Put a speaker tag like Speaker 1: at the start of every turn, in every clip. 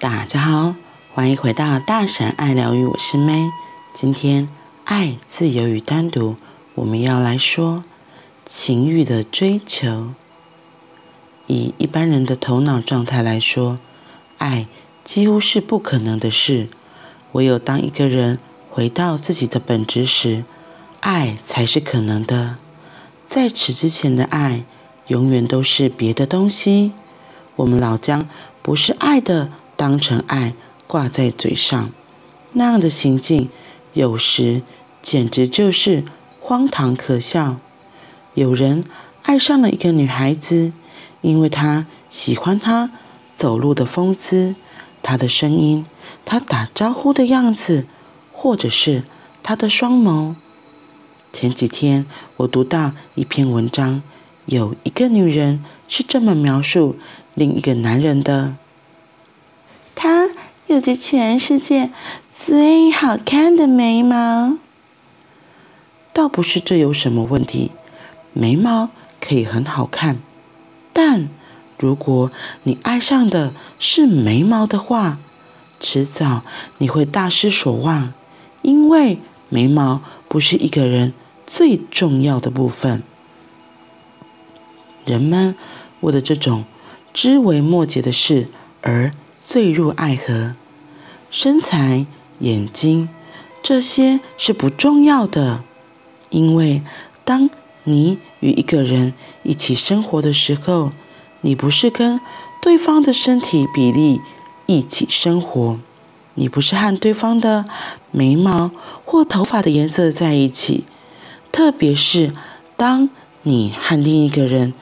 Speaker 1: 大家好，欢迎回到大神爱疗愈，我是 May。今天爱、自由与单独，我们要来说情欲的追求。以一般人的头脑状态来说，爱几乎是不可能的事。唯有当一个人回到自己的本质时，爱才是可能的。在此之前的爱，永远都是别的东西。我们老将不是爱的当成爱挂在嘴上，那样的行径，有时简直就是荒唐可笑。有人爱上了一个女孩子，因为他喜欢她走路的风姿，她的声音，她打招呼的样子，或者是她的双眸。前几天我读到一篇文章，有一个女人是这么描述另一个男人的：
Speaker 2: 有着全世界最好看的眉毛。
Speaker 1: 倒不是这有什么问题，眉毛可以很好看，但如果你爱上的是眉毛的话，迟早你会大失所望，因为眉毛不是一个人最重要的部分。人们为了这种枝微末节的事而坠入爱河，身材、眼睛这些是不重要的，因为当你与一个人一起生活的时候，你不是跟对方的身体比例一起生活，你不是和对方的眉毛或头发的颜色在一起，特别是当你和另一个人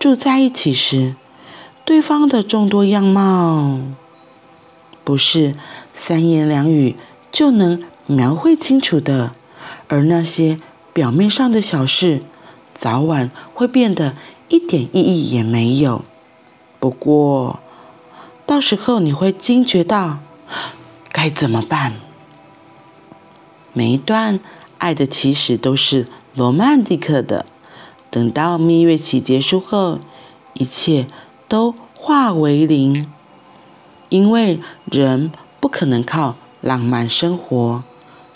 Speaker 1: 住在一起时，对方的众多样貌不是三言两语就能描绘清楚的，而那些表面上的小事，早晚会变得一点意义也没有。不过，到时候你会惊觉到该怎么办。每一段爱的起始都是罗曼蒂克的。等到蜜月期结束后，一切都化为零，因为人不可能靠浪漫生活，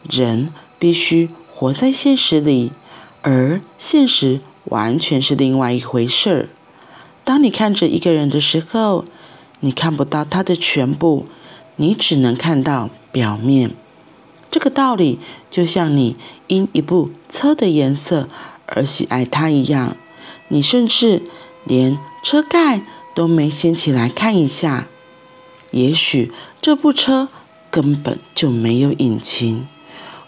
Speaker 1: 人必须活在现实里，而现实完全是另外一回事儿。当你看着一个人的时候，你看不到他的全部，你只能看到表面。这个道理就像你因一部车的颜色。而喜爱它一样，你甚至连车盖都没掀起来看一下。也许这部车根本就没有引擎，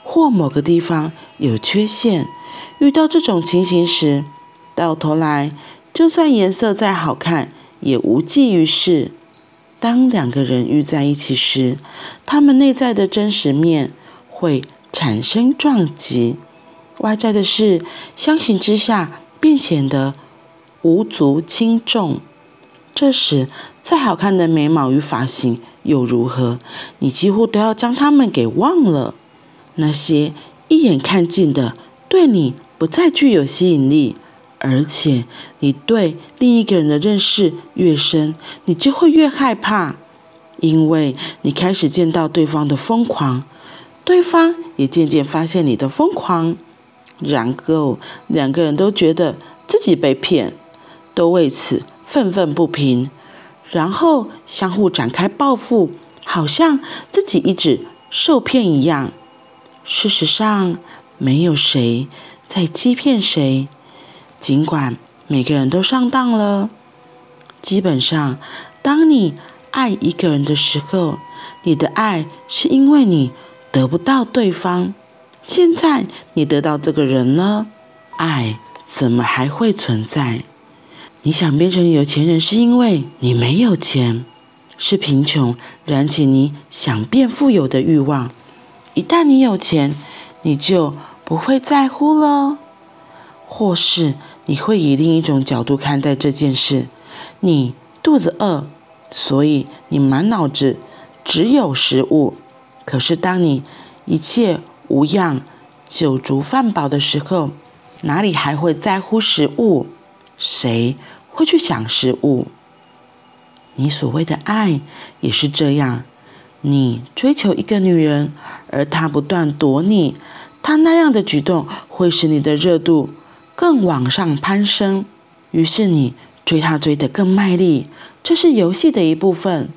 Speaker 1: 或某个地方有缺陷。遇到这种情形时，到头来就算颜色再好看，也无济于事。当两个人遇在一起时，他们内在的真实面会产生撞击。外在的事相形之下，便显得无足轻重。这时，再好看的眉毛与发型又如何？你几乎都要将它们给忘了。那些一眼看尽的，对你不再具有吸引力。而且，你对另一个人的认识越深，你就会越害怕，因为你开始见到对方的疯狂，对方也渐渐发现你的疯狂。然后两个人都觉得自己被骗，都为此愤愤不平，然后相互展开报复，好像自己一直受骗一样。事实上，没有谁在欺骗谁，尽管每个人都上当了。基本上，当你爱一个人的时候，你的爱是因为你得不到对方。现在你得到这个人了，爱怎么还会存在？你想变成有钱人，是因为你没有钱，是贫穷燃起你想变富有的欲望。一旦你有钱，你就不会在乎了，或是你会以另一种角度看待这件事。你肚子饿，所以你满脑子只有食物。可是当你一切无恙，酒足饭饱的时候，哪里还会在乎食物？谁会去想食物？你所谓的爱也是这样。你追求一个女人，而她不断躲你，她那样的举动会使你的热度更往上攀升。于是你追她追得更卖力，这是游戏的一部分。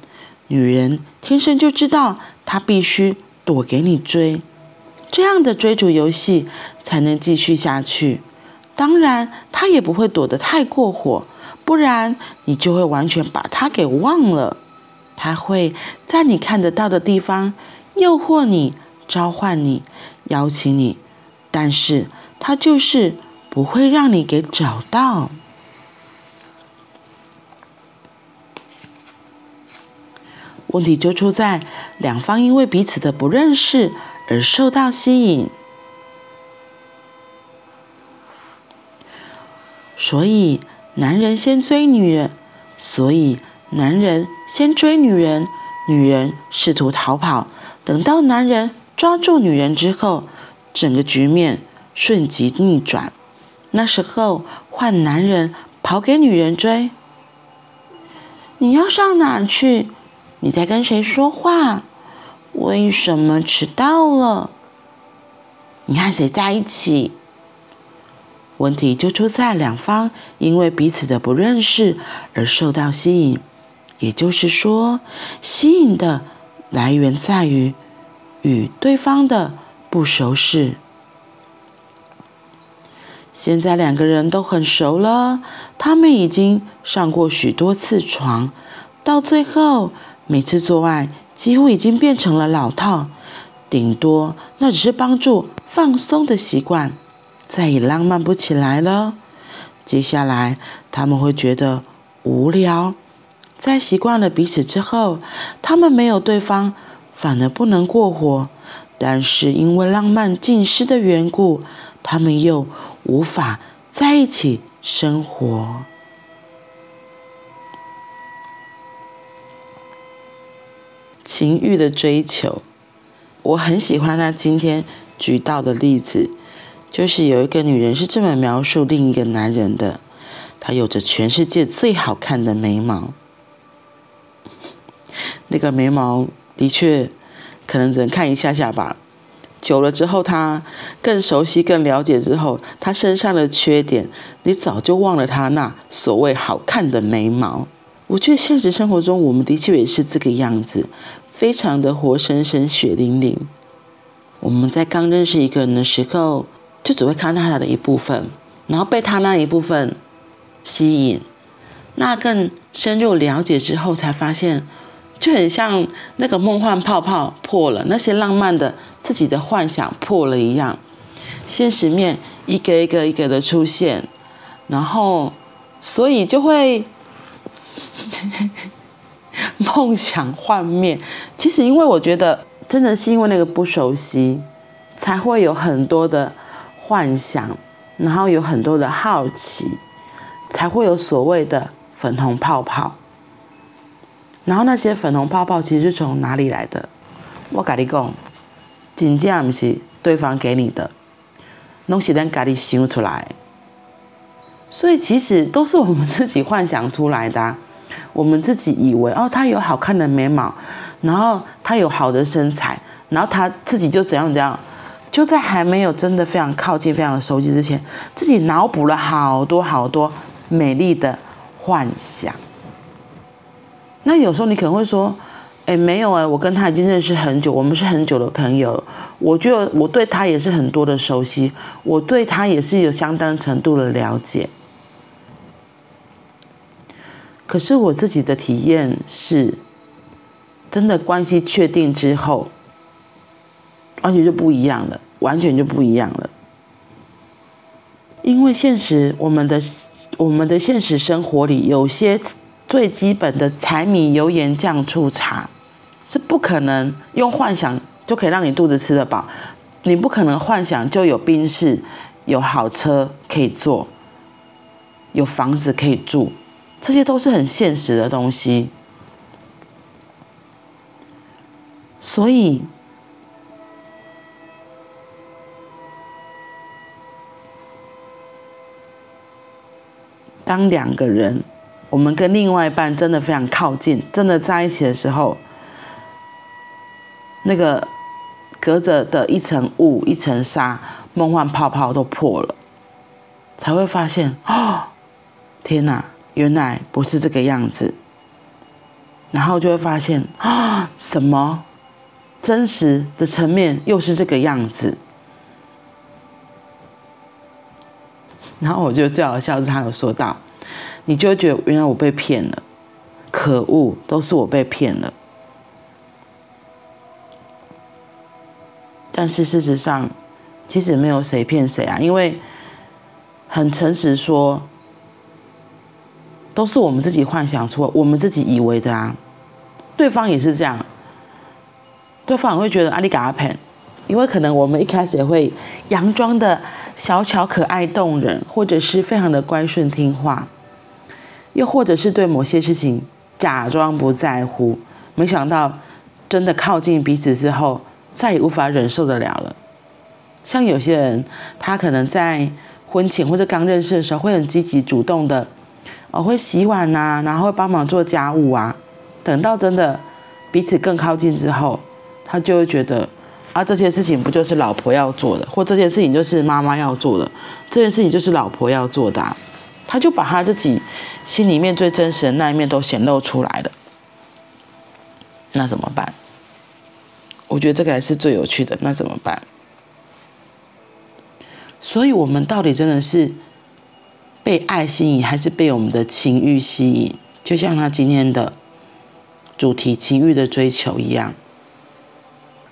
Speaker 1: 女人天生就知道她必须躲给你追，这样的追逐游戏才能继续下去。当然，他也不会躲得太过火，不然你就会完全把他给忘了。他会在你看得到的地方诱惑你、召唤你、邀请你，但是他就是不会让你给找到。问题就出在两方因为彼此的不认识而受到吸引，所以男人先追女人，所以。男人先追女人，女人试图逃跑。等到男人抓住女人之后，整个局面瞬即逆转。那时候换男人跑给女人追。你要上哪去？你在跟谁说话？为什么迟到了？你和谁在一起？问题就出在两方因为彼此的不认识而受到吸引。也就是说，吸引的来源在于与对方的不熟识。现在两个人都很熟了，他们已经上过许多次床，到最后每次做爱几乎已经变成了老套，顶多那只是帮助放松的习惯，再也浪漫不起来了。接下来他们会觉得无聊。在习惯了彼此之后，他们没有对方，反而不能过活。但是因为浪漫尽失的缘故，他们又无法在一起生活。情欲的追求，我很喜欢他今天举到的例子，就是有一个女人是这么描述另一个男人的：他有着全世界最好看的眉毛。那个眉毛的确可能只能看一下下吧，久了之后，他更熟悉、更了解之后，他身上的缺点，你早就忘了他那所谓好看的眉毛。我觉得现实生活中，我们的确也是这个样子，非常的活生生、血淋淋。我们在刚认识一个人的时候，就只会看到他的一部分，然后被他那一部分吸引。那更深入了解之后，才发现。就很像那个梦幻泡泡破了，那些浪漫的自己的幻想破了一样，现实面一个一个一个的出现，然后所以就会 梦想幻灭。其实因为我觉得真的是因为那个不熟悉，才会有很多的幻想，然后有很多的好奇，才会有所谓的粉红泡泡。然后那些粉红泡泡其实是从哪里来的？我跟你讲，真正不是对方给你的，东西咱家里想出来。所以其实都是我们自己幻想出来的啊。我们自己以为哦，他有好看的眉毛，然后他有好的身材，然后他自己就怎样怎样，就在还没有真的非常靠近、非常熟悉之前，自己脑补了好多好多美丽的幻想。那有时候你可能会说，哎，没有哎，我跟他已经认识很久，我们是很久的朋友，我觉得我对他也是很多的熟悉，我对他也是有相当程度的了解。可是我自己的体验是，真的关系确定之后，完全就不一样了，完全就不一样了。因为现实，我们的我们的现实生活里有些。最基本的柴米油盐酱醋茶，是不可能用幻想就可以让你肚子吃得饱。你不可能幻想就有宾士、有好车可以坐、有房子可以住，这些都是很现实的东西。所以，当两个人。我们跟另外一半真的非常靠近，真的在一起的时候，那个隔着的一层雾、一层纱，梦幻泡泡都破了，才会发现哦，天哪，原来不是这个样子。然后就会发现啊，什么真实的层面又是这个样子。然后我就最好笑是，他有说到，你就觉得原来我被骗了，可恶，都是我被骗了。但是事实上，其实没有谁骗谁啊，因为很诚实说，都是我们自己幻想出，我们自己以为的啊。对方也是这样，对方也会觉得阿里嘎阿，因为可能我们一开始也会佯装的。小巧可爱动人，或者是非常的乖顺听话，又或者是对某些事情假装不在乎，没想到真的靠近彼此之后，再也无法忍受得了了。像有些人，他可能在婚前或者刚认识的时候，会很积极主动的，哦，会洗碗呐，然后会帮忙做家务啊。等到真的彼此更靠近之后，他就会觉得。啊，这些事情不就是老婆要做的，或这件事情就是妈妈要做的，这件事情就是老婆要做的啊，他就把他自己心里面最真实的那一面都显露出来了。那怎么办？我觉得这个还是最有趣的。那怎么办？所以，我们到底真的是被爱吸引，还是被我们的情欲吸引？就像他今天的主题“情欲的追求”一样。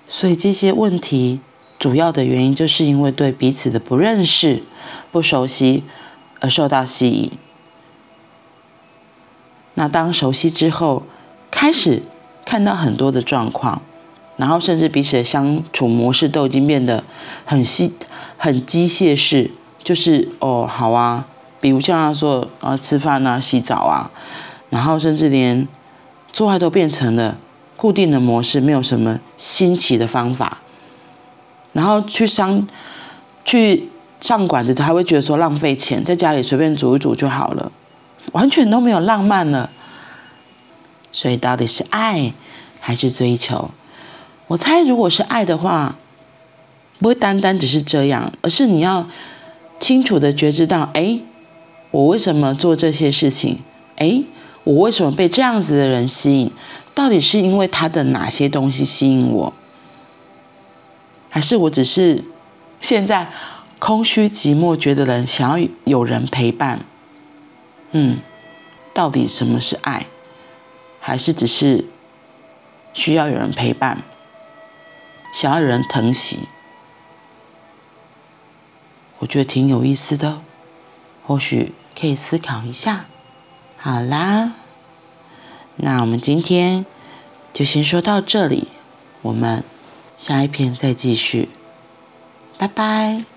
Speaker 1: 所以这些问题主要的原因，就是因为对彼此的不认识、不熟悉而受到吸引。那当熟悉之后，开始看到很多的状况，然后甚至彼此的相处模式都已经变得很细、很机械式，就是哦，好啊，比如像他说啊，吃饭啊、洗澡啊，然后甚至连做爱都变成了。固定的模式，没有什么新奇的方法。然后去上去上馆子，他会觉得说浪费钱，在家里随便煮一煮就好了，完全都没有浪漫了。所以到底是爱还是追求？我猜，如果是爱的话，不会单单只是这样，而是你要清楚的觉知到：哎，我为什么做这些事情？哎，我为什么被这样子的人吸引？到底是因为他的哪些东西吸引我，还是我只是现在空虚寂寞觉得人想要有人陪伴？嗯，到底什么是爱？还是只是需要有人陪伴，想要有人疼惜？我觉得挺有意思的，或许可以思考一下。好啦。那我们今天就先说到这里，我们下一篇再继续，拜拜。